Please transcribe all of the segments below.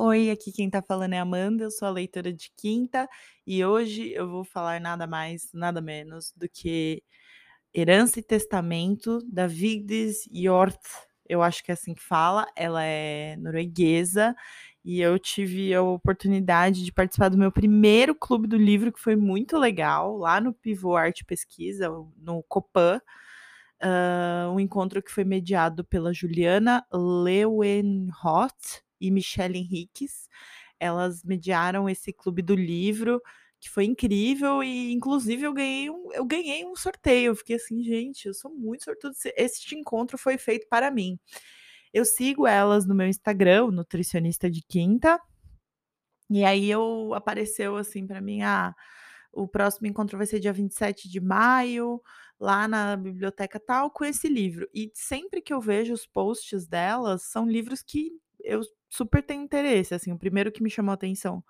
Oi, aqui quem tá falando é Amanda, eu sou a leitora de quinta e hoje eu vou falar nada mais, nada menos do que Herança e Testamento da Vigdis Hjorth. Eu acho que é assim que fala. Ela é norueguesa e eu tive a oportunidade de participar do meu primeiro clube do livro, que foi muito legal, lá no Pivô Arte Pesquisa, no Copan. Uh, um encontro que foi mediado pela Juliana Leuenroth e Michelle Henriques. Elas mediaram esse clube do livro, que foi incrível, e inclusive eu ganhei um, eu ganhei um sorteio. Eu fiquei assim, gente, eu sou muito sortudo. Este encontro foi feito para mim. Eu sigo elas no meu Instagram, Nutricionista de Quinta. E aí eu apareceu assim para mim, ah, o próximo encontro vai ser dia 27 de maio, lá na biblioteca tal, com esse livro. E sempre que eu vejo os posts delas, são livros que eu super tenho interesse, assim, o primeiro que me chamou a atenção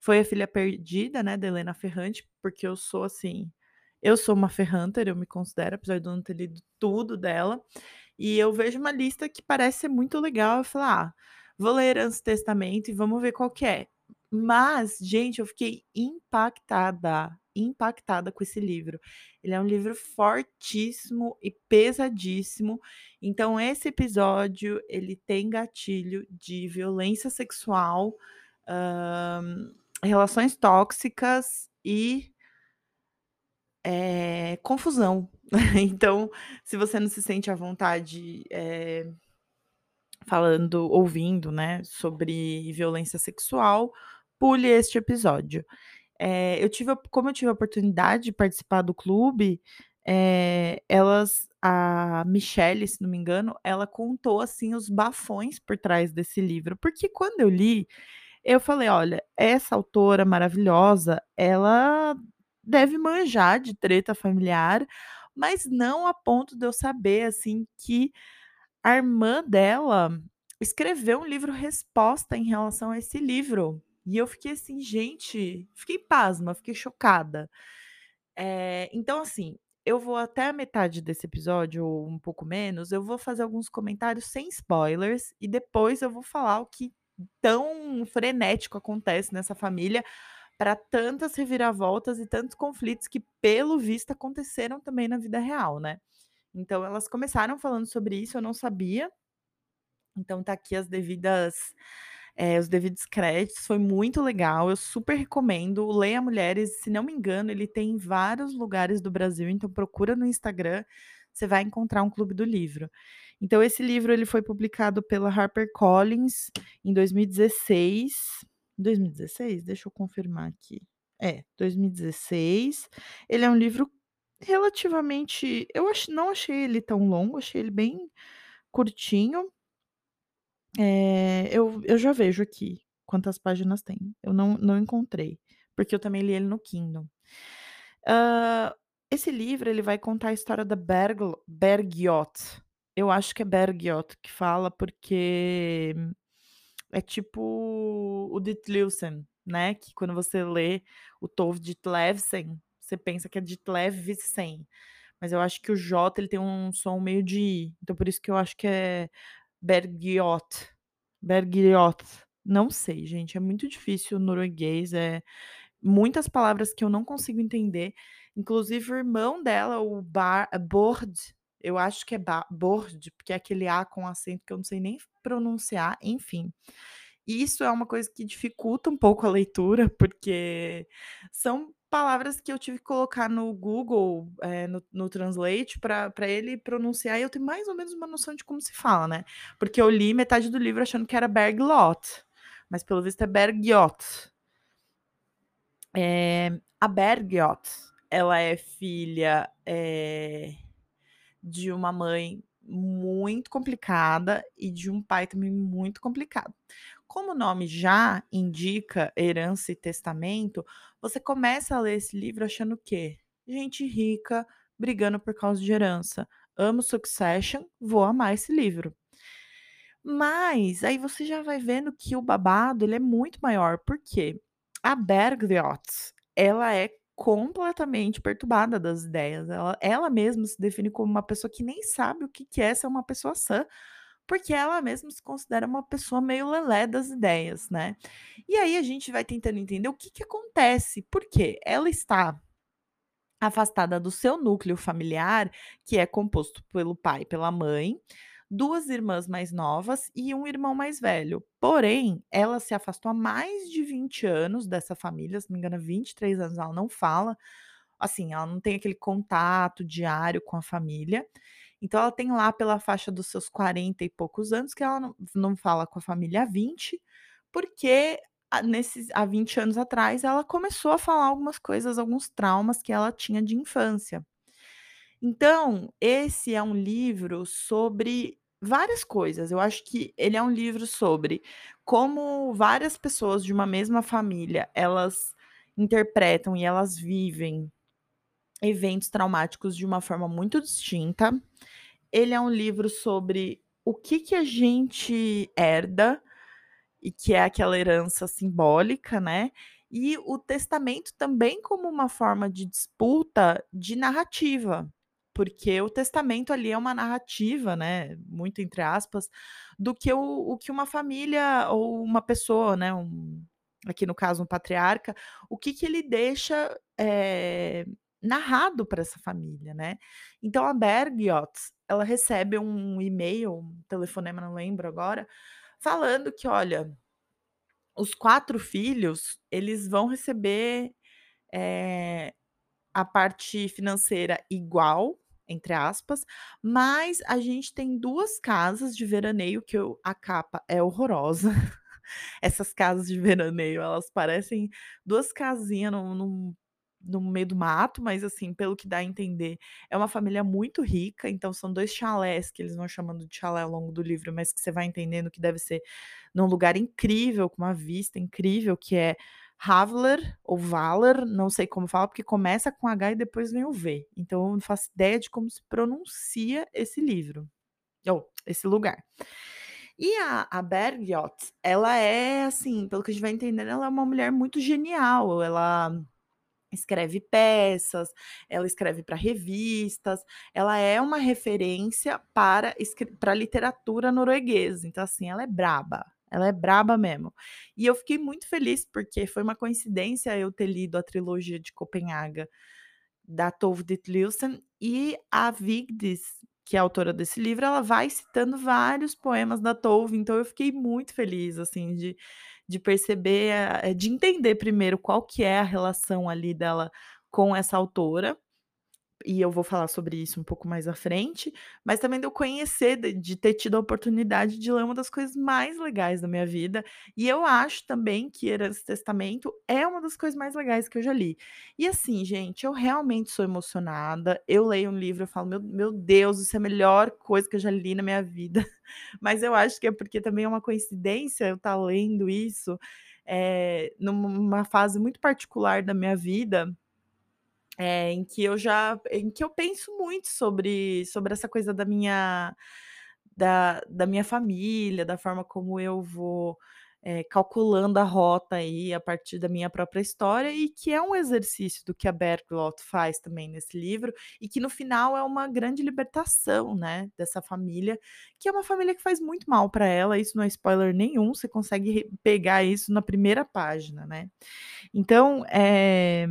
foi A Filha Perdida, né, da Helena Ferrante, porque eu sou, assim, eu sou uma ferranter, eu me considero, apesar de eu não ter lido tudo dela, e eu vejo uma lista que parece ser muito legal, eu falo: "Ah, vou ler Herança Testamento e vamos ver qual que é". Mas, gente, eu fiquei impactada, impactada com esse livro. Ele é um livro fortíssimo e pesadíssimo. Então, esse episódio ele tem gatilho de violência sexual, hã, relações tóxicas e eh, confusão. Então, se você não se sente à vontade, eh falando ouvindo, né, sobre violência sexual, pule este episódio. Eh, eu tive como eu tive a oportunidade de participar do clube, eh, elas a Michelle, se não me engano, ela contou, assim, os bafões por trás desse livro, porque quando eu li, eu falei: "Olha, essa autora maravilhosa, ela deve manjar de treta familiar", mas não a ponto de eu saber, assim, que a irmã dela escreveu um livro resposta em relação a esse livro. E eu fiquei assim: "Gente", fiquei pasma, fiquei chocada. Eh, então assim, eu vou até a metade desse episódio ou um pouco menos, eu vou fazer alguns comentários sem spoilers e depois eu vou falar o que tão frenético acontece nessa família para tantas reviravoltas e tantos conflitos que, pelo visto, aconteceram também na vida real, né. Então elas começaram falando sobre isso, eu não sabia. Então tá aqui as devidas eh, os devidos créditos, foi muito legal, eu super recomendo. Leia Mulheres, se não me engano, ele tem em vários lugares do Brasil, então procura no Instagram, você vai encontrar um clube do livro. Então esse livro ele foi publicado pela HarperCollins em 2016. 2016? Deixa eu confirmar aqui. É, 2016. Ele é um livro relativamente eu ach não achei ele tão longo, achei ele bem curtinho. Eh, eu eu já vejo aqui quantas páginas tem. Eu não não encontrei, porque eu também li ele no Kindle. Hã, esse livro ele vai contar a história da Bergl Bergljot. Eu acho que é Bergljot que fala, porque é tipo o Ditlevsen, né, que quando você lê o Tove Ditlevsen, você pensa que é Ditlevsen, mas eu acho que o J ele tem um som meio de I, então por isso que eu acho que é Bergljot, Bergljot, não sei gente, é muito difícil o norueguês, é muitas palavras que eu não consigo entender, inclusive o irmão dela, o Bar Bård, eu acho que é ba Bård, porque é aquele A com acento que eu não sei nem pronunciar, enfim. Isso é uma coisa que dificulta um pouco a leitura, porque são palavras que eu tive que colocar no Google, eh, no no Translate pra ele pronunciar e eu tenho mais ou menos uma noção de como se fala, né, porque eu li metade do livro achando que era Berglot, mas pelo visto é Bergljot. Eh, a Bergljot, ela é filha, eh, de uma mãe muito complicada e de um pai também muito complicado. Como o nome já indica herança e testamento, você começa a ler esse livro achando o quê? Gente rica brigando por causa de herança. Amo Succession, vou amar esse livro. Mas aí você já vai vendo que o babado ele é muito maior, por quê? A Bergljot, ela é completamente perturbada das ideias, ela ela mesma se define como uma pessoa que nem sabe o que que é ser uma pessoa sã, porque ela mesma se considera uma pessoa meio lelé das ideias, né. E aí a gente vai tentando entender o que que acontece, por quê? Ela está afastada do seu núcleo familiar, que é composto pelo pai e pela mãe, 2 irmãs mais novas e um irmão mais velho. Porém, ela se afastou há mais de 20 anos dessa família, se não me engano, 23 anos ela não fala, assim, ela não tem aquele contato diário com a família. Então ela tem lá pela faixa dos seus 40 e poucos anos que ela não não fala com a família há 20, porque nesses há 20 anos atrás ela começou a falar algumas coisas, alguns traumas que ela tinha de infância. Então, esse é um livro sobre várias coisas. Eu acho que ele é um livro sobre como várias pessoas de uma mesma família, elas interpretam e elas vivem eventos traumáticos de uma forma muito distinta. Ele é um livro sobre o que que a gente herda, e que é aquela herança simbólica, né, e o testamento também como uma forma de disputa de narrativa, porque o testamento ali é uma narrativa, né, muito entre aspas, do que o o que uma família ou uma pessoa, né, um aqui no caso um patriarca, o que que ele deixa, eh, narrado para essa família, né. Então a Bergljot, ela recebe um e-mail, um telefonema, não lembro agora, falando que olha, os 4 filhos, eles vão receber, eh, a parte financeira igual, entre aspas, mas a gente tem 2 casas de veraneio que eu a capa é horrorosa. Essas casas de veraneio, elas parecem 2 casinha no no no meio do mato, mas assim, pelo que dá a entender, é uma família muito rica, então são 2 chalés que eles vão chamando de chalé ao longo do livro, mas que você vai entendendo que deve ser num lugar incrível, com uma vista incrível, que é Havler ou Valar, não sei como fala, porque começa com H e depois vem o V, então eu não faço ideia de como se pronuncia esse livro, ou esse lugar. E a a ela é assim, pelo que a gente vai entendendo, ela é uma mulher muito genial, ela escreve peças, ela escreve para revistas, ela é uma referência para para literatura norueguesa, então assim, ela é braba, ela é braba mesmo. E eu fiquei muito feliz, porque foi uma coincidência eu ter lido a trilogia de Copenhaga, da Tove Ditlevsen, e a Vigdis, que é a autora desse livro, ela vai citando vários poemas da Tove, então eu fiquei muito feliz, assim, de de perceber, eh, de entender primeiro qual que é a relação ali dela com essa autora, e eu vou falar sobre isso um pouco mais à frente, mas também de eu conhecer, de de ter tido a oportunidade de ler uma das coisas mais legais da minha vida, e eu acho também que Herança e Testamento é uma das coisas mais legais que eu já li. E assim, gente, eu realmente sou emocionada, eu leio um livro, eu falo: "Meu meu Deus, isso é a melhor coisa que eu já li na minha vida", mas eu acho que é porque também é uma coincidência eu estar lendo isso, eh, numa fase muito particular da minha vida é, em que eu já em que eu penso muito sobre sobre essa coisa da minha da da minha família, da forma como eu vou, eh, calculando a rota aí a partir da minha própria história e que é um exercício do que a Bergljot faz também nesse livro, e que no final é uma grande libertação, né, dessa família, que é uma família que faz muito mal para ela, isso não é spoiler nenhum, você consegue pegar isso na primeira página, né. Então, eh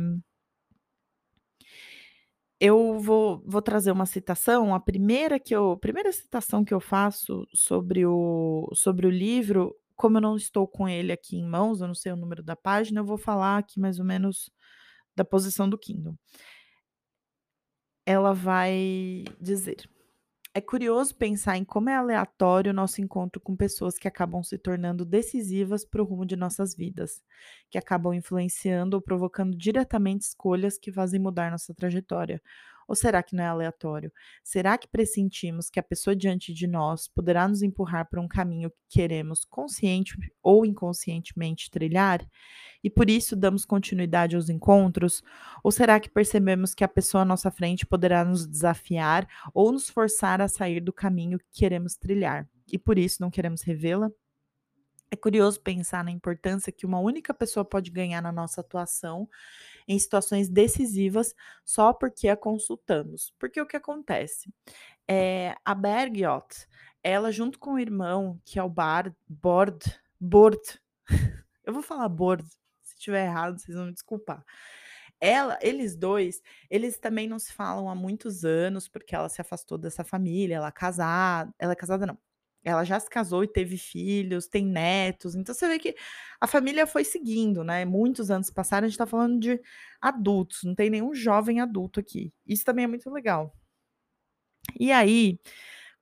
eu vou vou trazer uma citação, a primeira que eu primeira citação que eu faço sobre o sobre o livro, como eu não estou com ele aqui em mãos, eu não sei o número da página, eu vou falar aqui mais ou menos da posição do Kindle. Ela vai dizer: "É curioso pensar em como é aleatório o nosso encontro com pessoas que acabam se tornando decisivas para o rumo de nossas vidas, que acabam influenciando ou provocando diretamente escolhas que fazem mudar nossa trajetória. Ou será que não é aleatório? Será que pressentimos que a pessoa diante de nós poderá nos empurrar para um caminho que queremos consciente ou inconscientemente trilhar? E por isso damos continuidade aos encontros? Ou será que percebemos que a pessoa à nossa frente poderá nos desafiar ou nos forçar a sair do caminho que queremos trilhar? E por isso não queremos revê-la? É curioso pensar na importância que uma única pessoa pode ganhar na nossa atuação em situações decisivas só porque a consultamos. Porque o que acontece? Eh, a Bergljot, ela junto com o irmão, que é o Bard Bord Bord, eu vou falar Bord, se estiver errado vocês vão me desculpar. Ela eles 2, eles também não se falam há muitos anos, porque ela se afastou dessa família, ela casada ela é casada não, ela já se casou e teve filhos, tem netos, então você vê que a família foi seguindo, né, muitos anos passaram, a gente tá falando de adultos, não tem nenhum jovem adulto aqui, isso também é muito legal. E aí,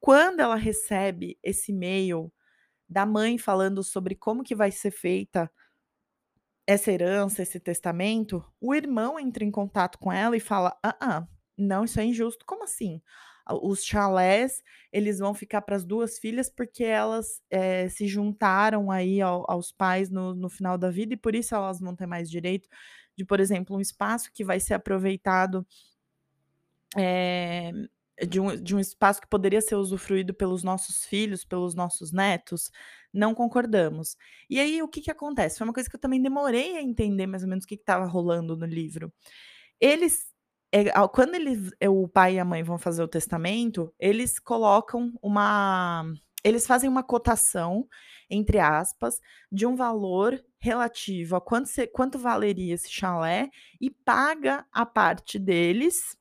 quando ela recebe esse e-mail da mãe falando sobre como que vai ser feita essa herança, esse testamento, o irmão entra em contato com ela e fala: "Ah, não, isso é injusto". "Como assim?". "Os chalés, eles vão ficar para as 2 filhas, porque elas, eh, se juntaram aí ao aos pais no no final da vida e por isso elas vão ter mais direito de, por exemplo, um espaço que vai ser aproveitado" "eh, de um de um espaço que poderia ser usufruído pelos nossos filhos, pelos nossos netos, não concordamos". E aí o que que acontece? Foi uma coisa que eu também demorei a entender mais ou menos o que estava rolando no livro. Eles, a quando eles o pai e a mãe vão fazer o testamento, eles colocam uma eles fazem uma cotação, entre aspas, de um valor relativo a quanto se quanto valeria esse chalé e paga a parte deles,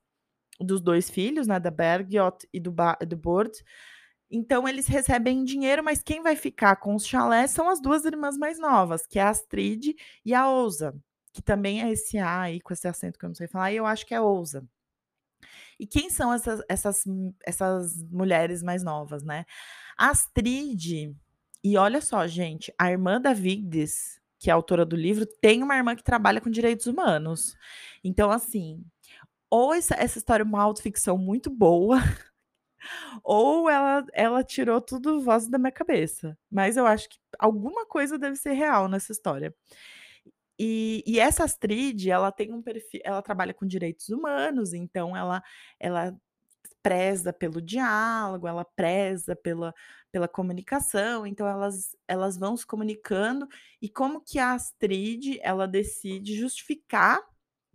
dos 2 filhos, né, da Bergljot e do do Bord. Então eles recebem dinheiro, mas quem vai ficar com os chalés são as 2 irmãs mais novas, que é a Astrid e a Ósa, que também é esse A aí com esse acento que eu não sei falar e eu acho que é Ósa. E quem são essas essas essas mulheres mais novas, né? Astrid e olha só gente, a irmã da Vigdis, que é autora do livro, tem uma irmã que trabalha com direitos humanos. Então assim, ou essa essa história é uma autoficção muito boa, ou ela ela tirou tudo vozes da minha cabeça, mas eu acho que alguma coisa deve ser real nessa história. E e essa Astrid, ela tem um perfi ela trabalha com direitos humanos, então ela ela preza pelo diálogo, ela preza pela pela comunicação, então elas elas vão se comunicando, e como que a Astrid, ela decide justificar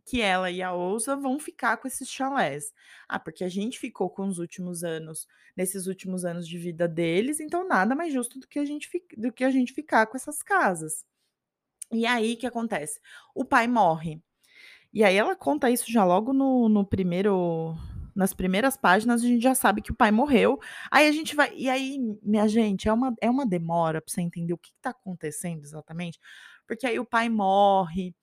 que ela e a Ósa vão ficar com esses chalés. "Ah, porque a gente ficou com os últimos anos nesses últimos anos de vida deles, então nada mais justo do que a gente do que a gente ficar com essas casas". E aí que acontece? O pai morre. E aí ela conta isso já logo no no primeiro nas primeiras páginas a gente já sabe que o pai morreu, aí a gente vai e aí, minha gente, é uma é uma demora pra você entender o que que tá acontecendo exatamente, porque aí o pai morre,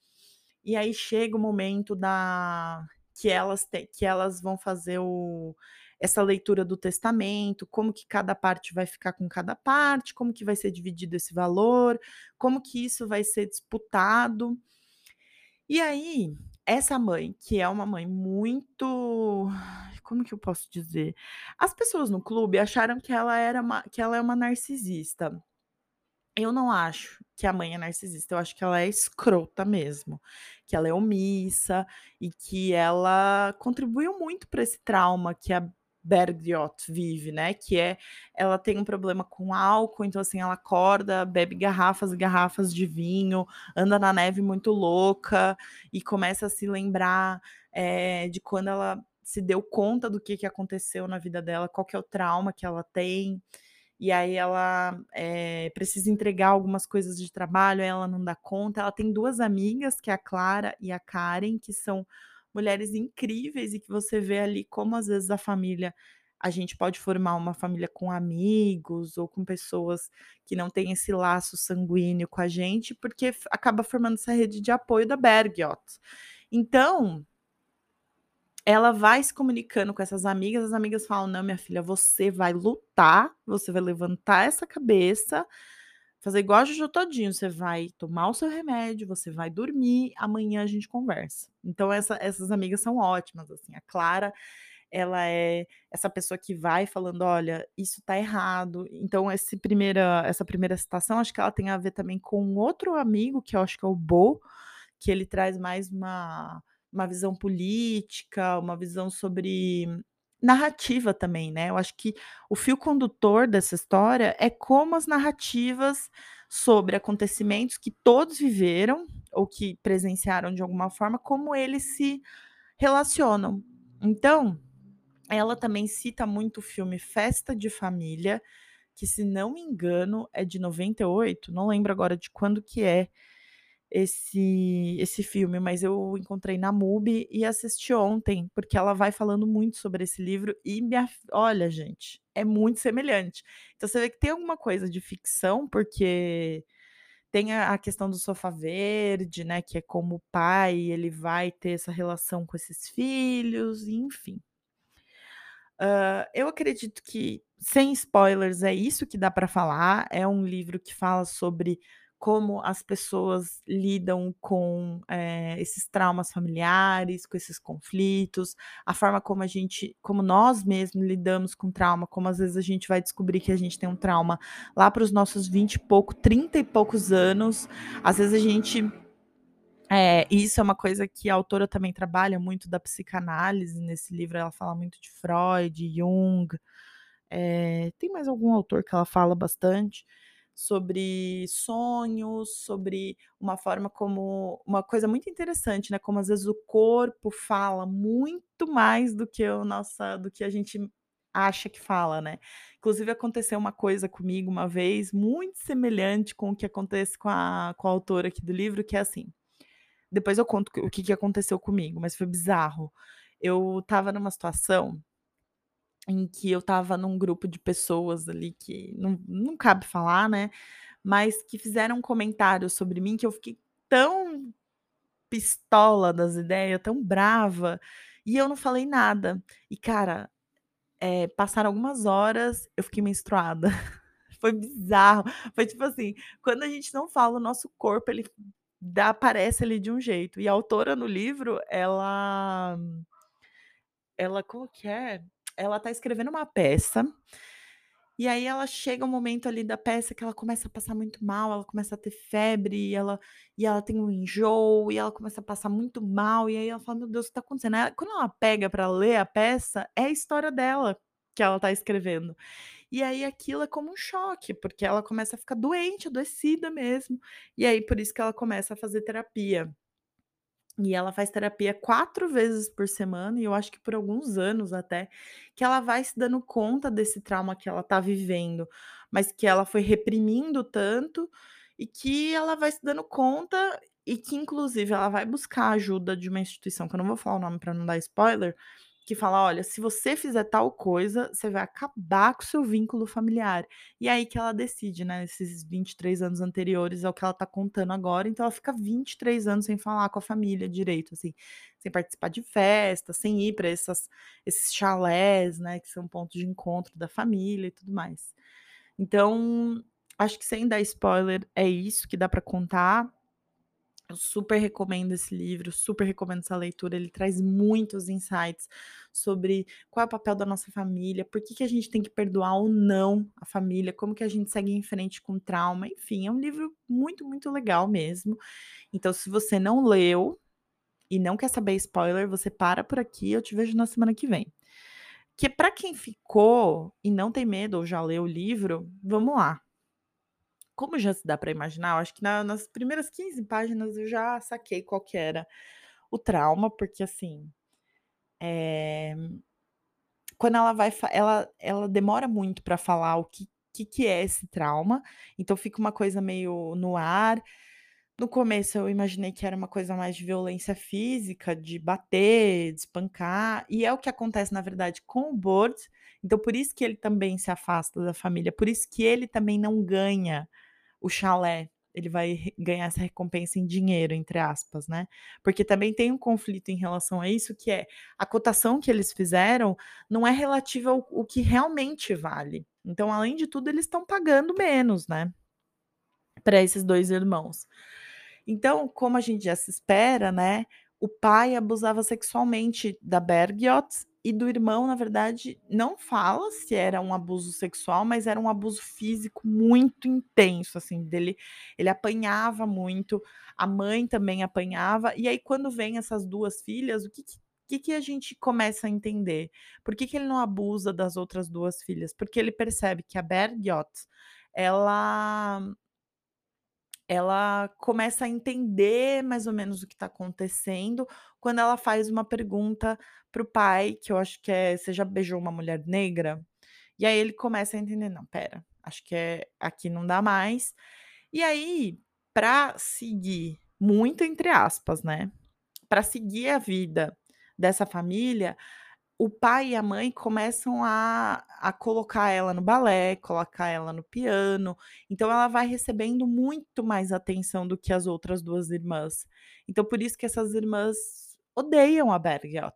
e aí chega o momento da que elas têm que elas vão fazer o essa leitura do testamento, como que cada parte vai ficar com cada parte, como que vai ser dividido esse valor, como que isso vai ser disputado. E aí, essa mãe, que é uma mãe muito como que eu posso dizer? As pessoas no clube acharam que ela era uma que ela é uma narcisista. Eu não acho que a mãe é narcisista, eu acho que ela é escrota mesmo, que ela é omissa e que ela contribuiu muito para esse trauma que a Bergljot vive, né, que é ela tem um problema com álcool, então, assim, ela acorda, bebe garrafas e garrafas de vinho, anda na neve muito louca e começa a se lembrar, eh, de quando ela se deu conta do que que aconteceu na vida dela, qual que é o trauma que ela tem. E aí ela, eh, precisa entregar algumas coisas de trabalho, ela não dá conta. Ela tem 2 amigas, que é a Clara e a Karen, que são mulheres incríveis e que você vê ali como às vezes a família a gente pode formar uma família com amigos ou com pessoas que não têm esse laço sanguíneo com a gente, porque acaba formando essa rede de apoio da Bergljot. Então ela vai se comunicando com essas amigas, as amigas falam: "Não, minha filha, você vai lutar, você vai levantar essa cabeça, fazer igual a Jojo Todinho, você vai tomar o seu remédio, você vai dormir, amanhã a gente conversa". Então essa essas amigas são ótimas, assim, a Clara, ela é essa pessoa que vai falando: "Olha, isso tá errado". Então esse primeira essa primeira citação, acho que ela tem a ver também com outro amigo, que eu acho que é o Bo, que ele traz mais uma uma visão política, uma visão sobre narrativa também, né. Eu acho que o fio condutor dessa história é como as narrativas sobre acontecimentos que todos viveram, ou que presenciaram de alguma forma, como eles se relacionam. Então, ela também cita muito o filme Festa de Família, que se não me engano é de 98, não lembro agora de quando que é esse esse filme, mas eu encontrei na MUBI e assisti ontem, porque ela vai falando muito sobre esse livro e f olha gente, é muito semelhante. Então você vê que tem alguma coisa de ficção, porque tem a questão do sofá verde, né, que é como o pai ele vai ter essa relação com esses filhos, enfim. Hã, eu acredito que, sem spoilers, é isso que dá para falar, é um livro que fala sobre como as pessoas lidam com, eh, esses traumas familiares, com esses conflitos, a forma como a gente como nós mesmos lidamos com trauma, como às vezes a gente vai descobrir que a gente tem um trauma lá para os nossos 20 e pouco, 30 e poucos anos, às vezes a gente é, isso é uma coisa que a autora também trabalha muito da psicanálise nesse livro, ela fala muito de Freud, Jung, eh, tem mais algum autor que ela fala bastante, sobre sonhos, sobre uma forma como uma coisa muito interessante, né, como às vezes o corpo fala muito mais do que o nossa do que a gente acha que fala, né. Inclusive aconteceu uma coisa comigo uma vez, muito semelhante com o que acontece com a com a autora aqui do livro, que é assim, depois eu conto o que que aconteceu comigo, mas foi bizarro. Eu estava numa situação em que eu estava num grupo de pessoas ali que não não cabe falar, né, mas que fizeram um comentário sobre mim que eu fiquei tão pistola das ideias, tão brava, e eu não falei nada. E cara, eh, passaram algumas horas, eu fiquei menstruada. Foi bizarro, foi tipo assim, quando a gente não fala, o nosso corpo ele dá aparece ali de um jeito. E a autora no livro, ela ela como que é? Ela tá escrevendo uma peça, e aí ela chega um momento ali da peça que ela começa a passar muito mal, ela começa a ter febre e ela e ela tem um enjoo, e ela começa a passar muito mal, e aí ela fala: "Meu Deus, o que tá acontecendo?". Aí quando ela pega pra ler a peça, é a história dela que ela tá escrevendo. E aí aquilo é como um choque, porque ela começa a ficar doente, adoecida mesmo, e aí por isso que ela começa a fazer terapia. E ela faz terapia 4 vezes por semana e eu acho que por alguns anos até, que ela vai se dando conta desse trauma que ela tá vivendo, mas que ela foi reprimindo tanto, e que ela vai se dando conta, e que inclusive ela vai buscar ajuda de uma instituição, que eu não vou falar o nome pra não dar spoiler, que fala: "Olha, se você fizer tal coisa, você vai acabar com o seu vínculo familiar". E aí que ela decide, né, esses 23 anos anteriores ao que ela tá contando agora, então ela fica 23 anos sem falar com a família direito, assim, sem participar de festa, sem ir essas esses chalés, né, que são pontos de encontro da família e tudo mais. Então, acho que sem dar spoiler, é isso que dá pra contar. Eu super recomendo esse livro, super recomendo essa leitura, ele traz muitos insights sobre qual é o papel da nossa família, por que que a gente tem que perdoar ou não a família, como que a gente segue em frente com trauma, enfim, é um livro muito, muito legal mesmo. Então se você não leu, e não quer saber spoiler, você para por aqui, eu te vejo na semana que vem. Que pra quem ficou e não tem medo ou já leu o livro, vamos lá. Como já se dá pra imaginar, acho que na nas primeiras 15 páginas eu já saquei qual que era o trauma, porque assim, eh, quando ela vai ela ela demora muito pra falar o que que que é esse trauma, então fica uma coisa meio no ar. No começo eu imaginei que era uma coisa mais de violência física, de bater, de espancar, e é o que acontece na verdade com o Burt, então por isso que ele também se afasta da família, por isso que ele também não ganha o chalé, ele vai ganhar essa recompensa em dinheiro, entre aspas, né. Porque também tem um conflito em relação a isso, que é, a cotação que eles fizeram não é relativa ao o que realmente vale. Então, além de tudo, eles estão pagando menos, né, pra esses 2 irmãos. Então, como a gente já se espera, né, o pai abusava sexualmente da Bergljot e do irmão, na verdade, não fala se era um abuso sexual, mas era um abuso físico muito intenso, assim, dele ele apanhava muito, a mãe também apanhava, e aí quando vem essas 2 filhas, o que que que a gente começa a entender? Por que que ele não abusa das outras 2 filhas? Porque ele percebe que a Bergljot, ela ela começa a entender mais ou menos o que tá acontecendo, quando ela faz uma pergunta para o pai, que eu acho que é: "Você já beijou uma mulher negra?". E aí ele começa a entender: "Não, espera, acho que é aqui não dá mais. E aí, para seguir, muito entre aspas, né, para seguir a vida dessa família, o pai e a mãe começam a a colocar ela no balé, colocar ela no piano, então ela vai recebendo muito mais atenção do que as outras 2 irmãs. Então por isso que essas irmãs odeiam a Bergljot,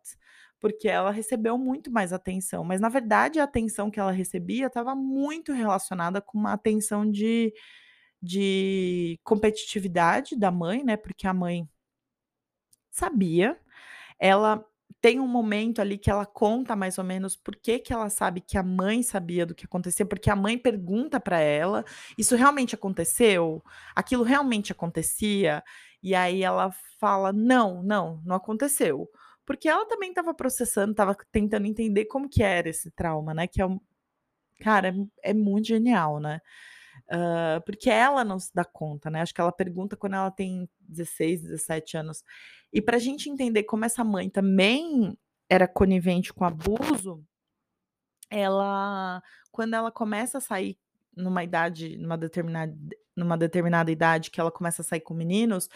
porque ela recebeu muito mais atenção, mas na verdade a atenção que ela recebia estava muito relacionada com uma atenção de de competitividade da mãe, né, porque a mãe sabia, ela tem um momento ali que ela conta mais ou menos por que que ela sabe que a mãe sabia do que acontecia, porque a mãe pergunta para ela: "Isso realmente aconteceu? Aquilo realmente acontecia?" E aí ela fala: "Não, não, não aconteceu." Porque ela também estava processando, estava tentando entender como que era esse trauma, né, que é um cara, é muito genial, né. Hã, porque ela não se dá conta, né, acho que ela pergunta quando ela tem 16, 17 anos. E pra gente entender como essa mãe também era conivente com abuso, ela quando ela começa a sair numa idade, numa determinada numa determinada idade que ela começa a sair com meninos,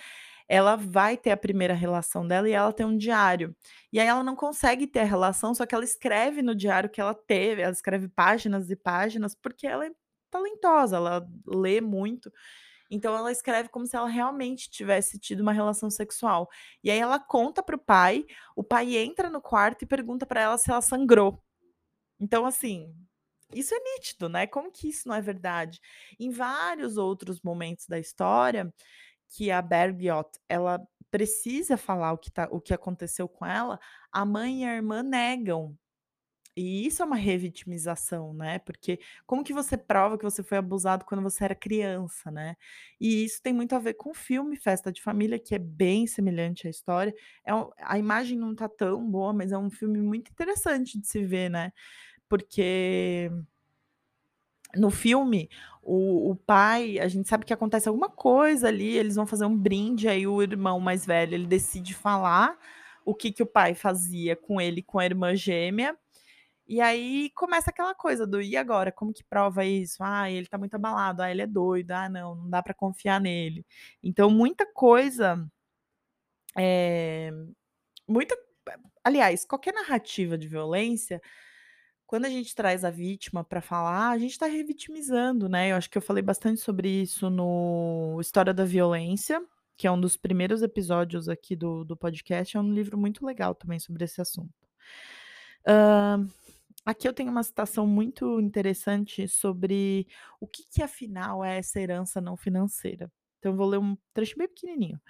ela vai ter a primeira relação dela e ela tem um diário. E aí ela não consegue ter a relação, só que ela escreve no diário que ela teve, ela escreve páginas e páginas, porque ela é talentosa, ela lê muito. Então ela escreve como se ela realmente tivesse tido uma relação sexual. E aí ela conta para o pai, o pai entra no quarto e pergunta para ela se ela sangrou. Então assim, isso é nítido, né, como que isso não é verdade? Em vários outros momentos da história, que a Bergljot, ela precisa falar o que tá o que aconteceu com ela, a mãe e a irmã negam. E isso é uma revitimização, né, porque como que você prova que você foi abusado quando você era criança, né? E isso tem muito a ver com o filme Festa de Família, que é bem semelhante à história. É a imagem não tá tão boa, mas é um filme muito interessante de se ver, né, porque no filme, o o pai a gente sabe que acontece alguma coisa ali, eles vão fazer um brinde, aí o irmão mais velho, ele decide falar o que que o pai fazia com ele com a irmã gêmea, e aí começa aquela coisa do: "E agora, como que prova isso? Ah, ele tá muito abalado. Ah, ele é doido. Ah, não, não dá pra confiar nele". Então muita coisa eh, muita aliás, qualquer narrativa de violência, quando a gente traz a vítima pra falar, a gente tá revitimizando, né. Eu acho que eu falei bastante sobre isso no História da Violência, que é um dos primeiros episódios aqui do do podcast, é um livro muito legal também sobre esse assunto. Hã, aqui eu tenho uma citação muito interessante sobre o que que afinal é essa herança não financeira. Então eu vou ler um trecho bem pequenininho.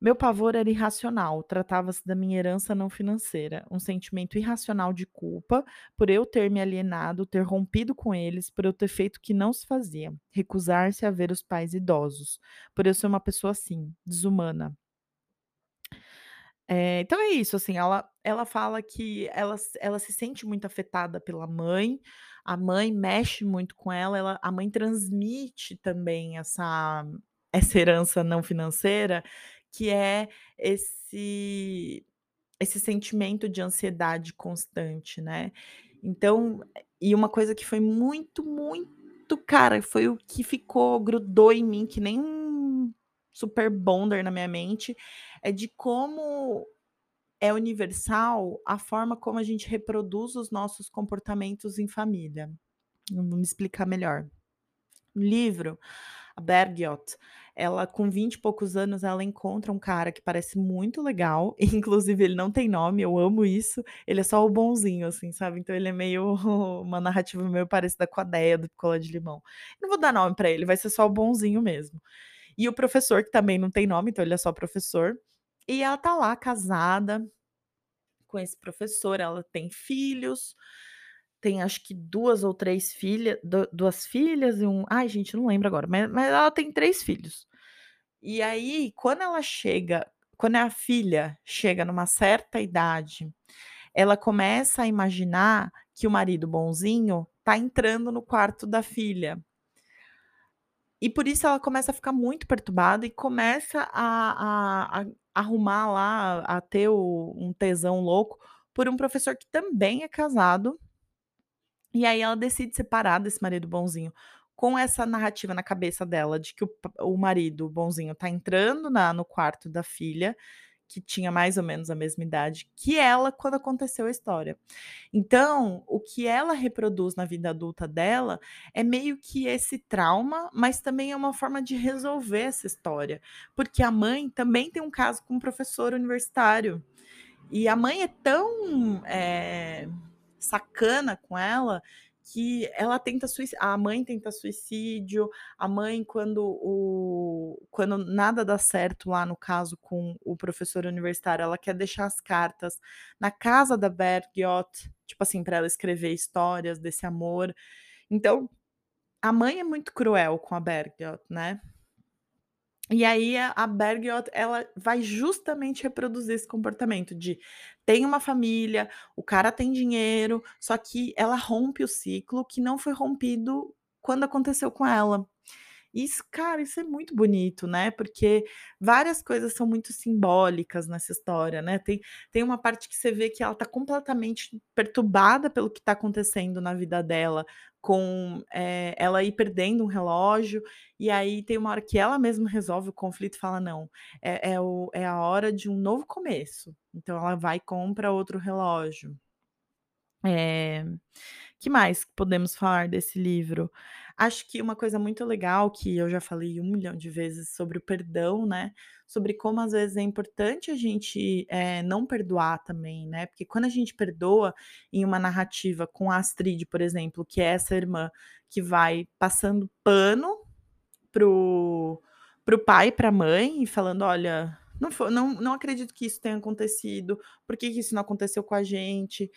"Meu pavor era irracional, tratava-se da minha herança não financeira, um sentimento irracional de culpa, por eu ter me alienado, ter rompido com eles, por eu ter feito o que não se fazia, recusar-se a ver os pais idosos, por eu ser uma pessoa assim, desumana". Eh, então é isso, assim, ela ela fala que ela ela se sente muito afetada pela mãe, a mãe mexe muito com ela, ela a mãe transmite também essa essa herança não financeira, que é esse esse sentimento de ansiedade constante, né. Então e uma coisa que foi muito, muito cara, foi o que ficou, grudou em mim que nem um super bonder na minha mente, é de como é universal a forma como a gente reproduz os nossos comportamentos em família. Vou me explicar melhor. No livro, a Bergljot, ela com 20 e poucos anos, ela encontra um cara que parece muito legal, inclusive ele não tem nome, eu amo isso, ele é só o bonzinho, assim, sabe, então ele é meio uma narrativa meio parecida com a Déia do Picolé de Limão. Não vou dar nome pra ele, vai ser só o bonzinho mesmo. E o professor, que também não tem nome, então ele é só professor, e ela tá lá casada com esse professor, ela tem filhos, tem acho que 2 ou 3 filha du 2 filhas e um ai gente, não lembro agora, mas mas ela tem 3 filhos. E aí, quando ela chega quando a filha chega numa certa idade, ela começa a imaginar que o marido bonzinho tá entrando no quarto da filha. E por isso ela começa a ficar muito perturbada e começa a a a arrumar lá, a ter o um tesão louco por um professor que também é casado. E aí ela decide separar desse marido bonzinho. com essa narrativa na cabeça dela de que o o marido bonzinho tá entrando na no quarto da filha, que tinha mais ou menos a mesma idade que ela quando aconteceu a história. Então, o que ela reproduz na vida adulta dela é meio que esse trauma, mas também é uma forma de resolver essa história, porque a mãe também tem um caso com um professor universitário. E a mãe é tão, eh, sacana com ela, que ela tenta suici a mãe tenta suicídio, a mãe quando o quando nada dá certo lá no caso com o professor universitário, ela quer deixar as cartas na casa da Bergljot, tipo assim, para ela escrever histórias desse amor. Então, a mãe é muito cruel com a Bergljot, né. E aí a Bergljot, ela vai justamente reproduzir esse comportamento de tem uma família, o cara tem dinheiro, só que ela rompe o ciclo que não foi rompido quando aconteceu com ela. Isso, cara, isso é muito bonito, né, porque várias coisas são muito simbólicas nessa história, né. Tem tem uma parte que você vê que ela tá completamente perturbada pelo que tá acontecendo na vida dela, com, eh, ela ir perdendo um relógio, e aí tem uma hora que ela mesma resolve o conflito e fala: "Não, é é o é a hora de um novo começo". Então ela vai e compra outro relógio. Eh, que mais podemos falar desse livro? Acho que uma coisa muito legal que eu já falei 1.000.000 de vezes sobre o perdão, né, sobre como às vezes é importante a gente, eh, não perdoar também, né, porque quando a gente perdoa em uma narrativa com a Astrid, por exemplo, que é essa irmã que vai passando pano para o para o pai pra mãe e falando: "Olha, não não não acredito que isso tenha acontecido, por que que isso não aconteceu com a gente?".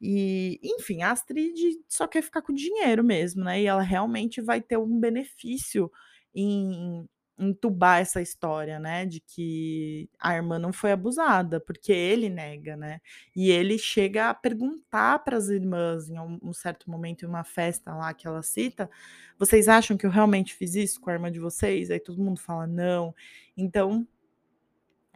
E, enfim, a Astrid só quer ficar com o dinheiro mesmo, né, e ela realmente vai ter um benefício em entubar essa história, né, de que a irmã não foi abusada, porque ele nega, né. E ele chega a perguntar para as irmãs em um certo momento em uma festa lá que ela cita: "Vocês acham que eu realmente fiz isso com a irmã de vocês?". Aí todo mundo fala: "Não". Então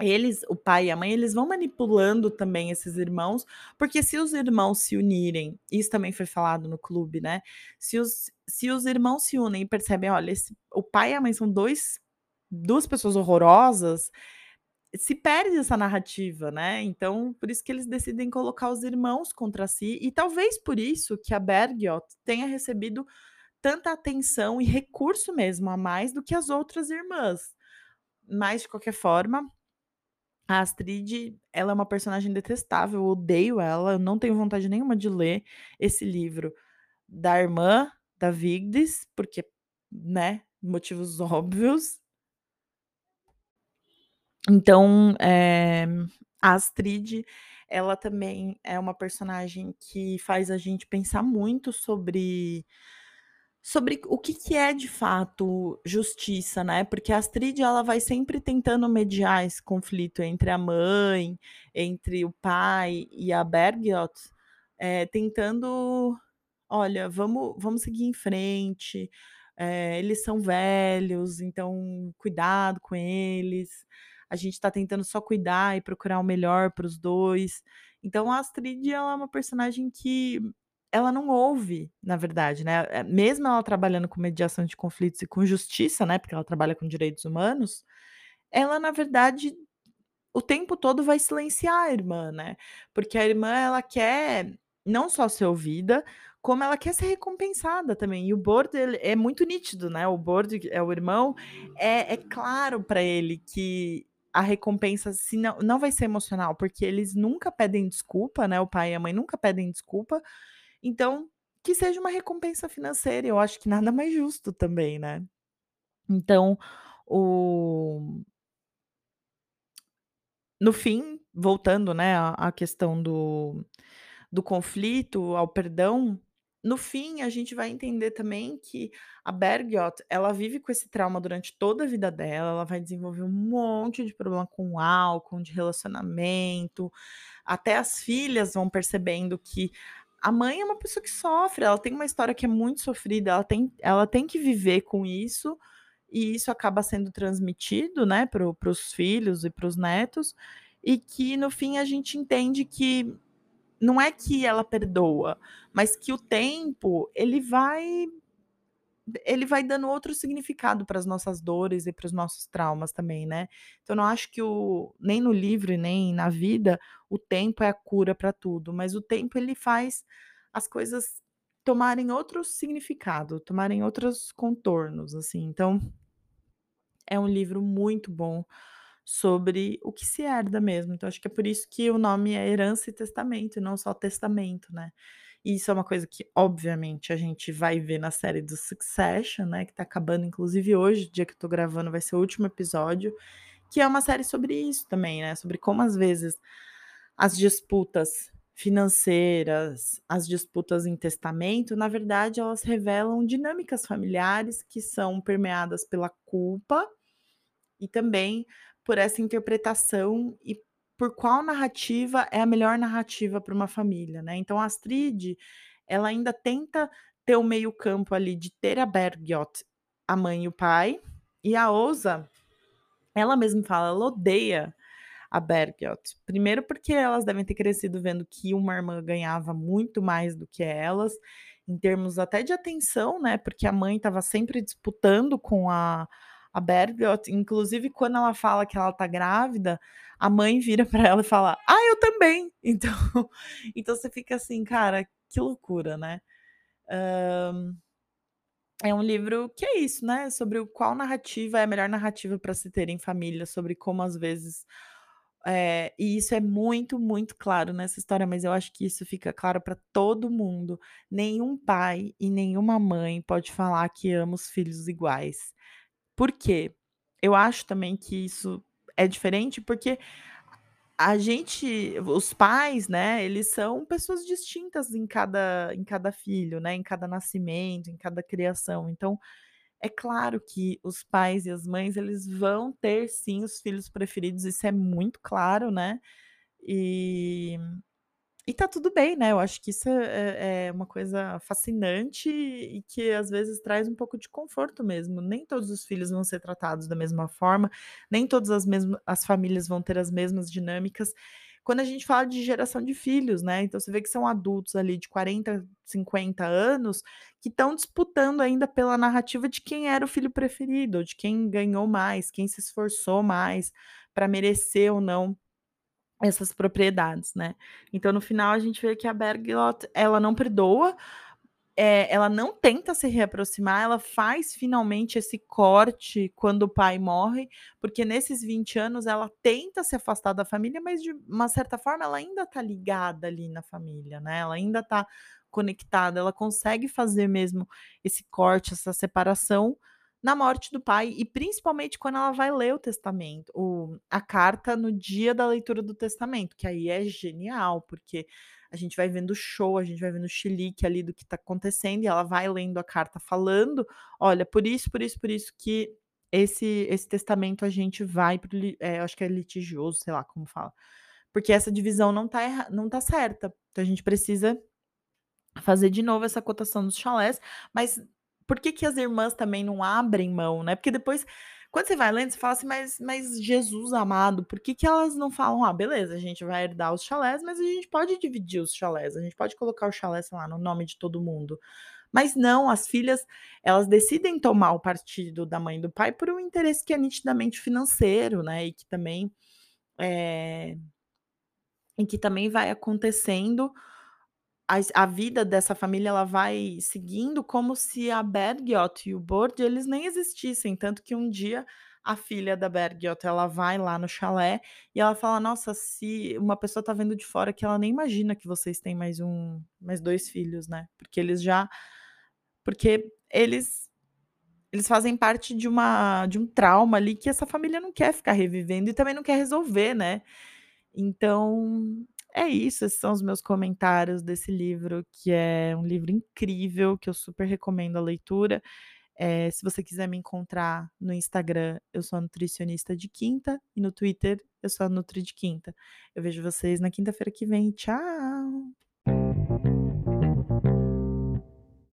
eles, o pai e a mãe, eles vão manipulando também esses irmãos, porque se os irmãos se unirem, isso também foi falado no clube, né, se os se os irmãos se unem e percebem: "Olha, esse o pai e a mãe são 2 2 pessoas horrorosas", se perde essa narrativa, né. Então, por isso que eles decidem colocar os irmãos contra si e talvez por isso que a Bergljot tenha recebido tanta atenção e recurso mesmo a mais do que as outras irmãs. Mas de qualquer forma a Astrid, ela é uma personagem detestável, eu odeio ela, eu não tenho vontade nenhuma de ler esse livro da irmã da Vigdis, porque, né, motivos óbvios. Então, eh, a Astrid, ela também é uma personagem que faz a gente pensar muito sobre sobre o que que é de fato justiça, né, porque a Astrid ela vai sempre tentando mediar esse conflito entre a mãe, entre o pai e a Bergljot, eh, tentando: "Olha, vamos vamos seguir em frente, eh, eles são velhos, então cuidado com eles, a gente tá tentando só cuidar e procurar o melhor para os 2". Então a Astrid ela é uma personagem que ela não ouve, na verdade, né, eh, mesmo ela trabalhando com mediação de conflitos e com justiça, né, porque ela trabalha com direitos humanos, ela na verdade, o tempo todo vai silenciar a irmã, né, porque a irmã ela quer não só ser ouvida, como ela quer ser recompensada também, e o ele é muito nítido, né, o Bård é o irmão, é é claro pra ele que a recompensa se não não vai ser emocional, porque eles nunca pedem desculpa, né, o pai e a mãe nunca pedem desculpa, então que seja uma recompensa financeira, eu acho que nada mais justo também, né. Então o no fim, voltando, né, à questão do do conflito, ao perdão, no fim a gente vai entender também que a Bergljot, ela vive com esse trauma durante toda a vida dela, ela vai desenvolver um monte de problema com álcool, de relacionamento, até as filhas vão percebendo que a mãe é uma pessoa que sofre, ela tem uma história que é muito sofrida, ela tem ela tem que viver com isso, e isso acaba sendo transmitido, né, para os filhos e para os netos, e que no fim a gente entende que não é que ela perdoa, mas que o tempo ele vai ele vai dando outro significado para as nossas dores e para os nossos traumas também, né. Então eu não acho que o nem no livro nem na vida, o tempo é a cura para tudo, mas o tempo ele faz as coisas tomarem outro significado, tomarem outros contornos, assim. Então é um livro muito bom sobre o que se herda mesmo, então acho que é por isso que o nome é Herança e Testamento e não só Testamento, né. E isso é uma coisa que obviamente a gente vai ver na série do Succession, né, que tá acabando inclusive hoje, dia que eu tô gravando vai ser o último episódio, que é uma série sobre isso também, né, sobre como às vezes as disputas financeiras, as disputas em testamento, na verdade elas revelam dinâmicas familiares que são permeadas pela culpa e também por essa interpretação e por qual narrativa é a melhor narrativa para uma família, né. Então a Astrid, ela ainda tenta ter o meio campo ali de ter a Bergljot, a mãe e o pai, e a Åsa, ela mesma fala, ela odeia a Bergljot. Primeiro porque elas devem ter crescido vendo que uma irmã ganhava muito mais do que elas, em termos até de atenção, né, porque a mãe estava sempre disputando com a a Bergljot, inclusive quando ela fala que ela tá grávida, a mãe vira para ela e fala: "Ah, eu também". Então então você fica assim: "Cara, que loucura, né". Hã, é um livro que é isso, né, sobre o qual narrativa é a melhor narrativa para se ter em família, sobre como às vezes eh, e isso é muito, muito claro nessa história, mas eu acho que isso fica claro para todo mundo. Nenhum pai e nenhuma mãe pode falar que ama os filhos iguais. Por quê? Eu acho também que isso é diferente, porque a gente os pais, né, eles são pessoas distintas em cada em cada filho, né, em cada nascimento, em cada criação. Então, é claro que os pais e as mães, eles vão ter sim os filhos preferidos, isso é muito claro, né. E e tá tudo bem, né, eu acho que isso é é uma coisa fascinante e que às vezes traz um pouco de conforto mesmo. Nem todos os filhos vão ser tratados da mesma forma, nem todas as mesma as famílias vão ter as mesmas dinâmicas. Quando a gente fala de geração de filhos, né, então você vê que são adultos ali de 40, 50 anos, que estão disputando ainda pela narrativa de quem era o filho preferido, de quem ganhou mais, quem se esforçou mais para merecer ou não essas propriedades, né. Então no final a gente vê que a Bergljot, ela não perdoa, eh, ela não tenta se reaproximar, ela faz finalmente esse corte quando o pai morre, porque nesses 20 anos ela tenta se afastar da família, mas de uma certa forma ela ainda tá ligada ali na família, né, ela ainda tá conectada, ela consegue fazer mesmo esse corte, essa separação, na morte do pai e principalmente quando ela vai ler o testamento, o a carta no dia da leitura do testamento, que aí é genial, porque a gente vai vendo o show, a gente vai vendo o chilique ali do que tá acontecendo e ela vai lendo a carta falando: "Olha, por isso, por isso, por isso que esse esse testamento a gente vai para o li" eh, acho que é litigioso, sei lá como fala, "porque essa divisão não tá erra não tá certa, então a gente precisa fazer de novo essa cotação dos chalés", mas por que que as irmãs também não abrem mão, né, porque depois, quando você vai lendo, você fala assim: "Mas mas Jesus amado, por que que elas não falam: 'Ah, beleza, a gente vai herdar os chalés, mas a gente pode dividir os chalés, a gente pode colocar o chalé, sei lá, no nome de todo mundo'". Mas não, as filhas, elas decidem tomar o partido da mãe e do pai por um interesse que é nitidamente financeiro, né, e que também, eh e que também vai acontecendo as a vida dessa família ela vai seguindo como se a Bergljot e o Bård eles nem existissem, tanto que um dia a filha da Bergljot ela vai lá no chalé e ela fala: "Nossa, se uma pessoa tá vendo de fora que ela nem imagina que vocês têm mais um mais 2 filhos, né", porque eles já porque eles eles fazem parte de uma de um trauma ali que essa família não quer ficar revivendo e também não quer resolver, né. Então, é isso, esses são os meus comentários desse livro, que é um livro incrível, que eu super recomendo a leitura. Eh, se você quiser me encontrar no Instagram, eu sou a nutricionista de quinta e no Twitter eu sou a nutri de quinta. Eu vejo vocês na quinta-feira que vem. Tchau.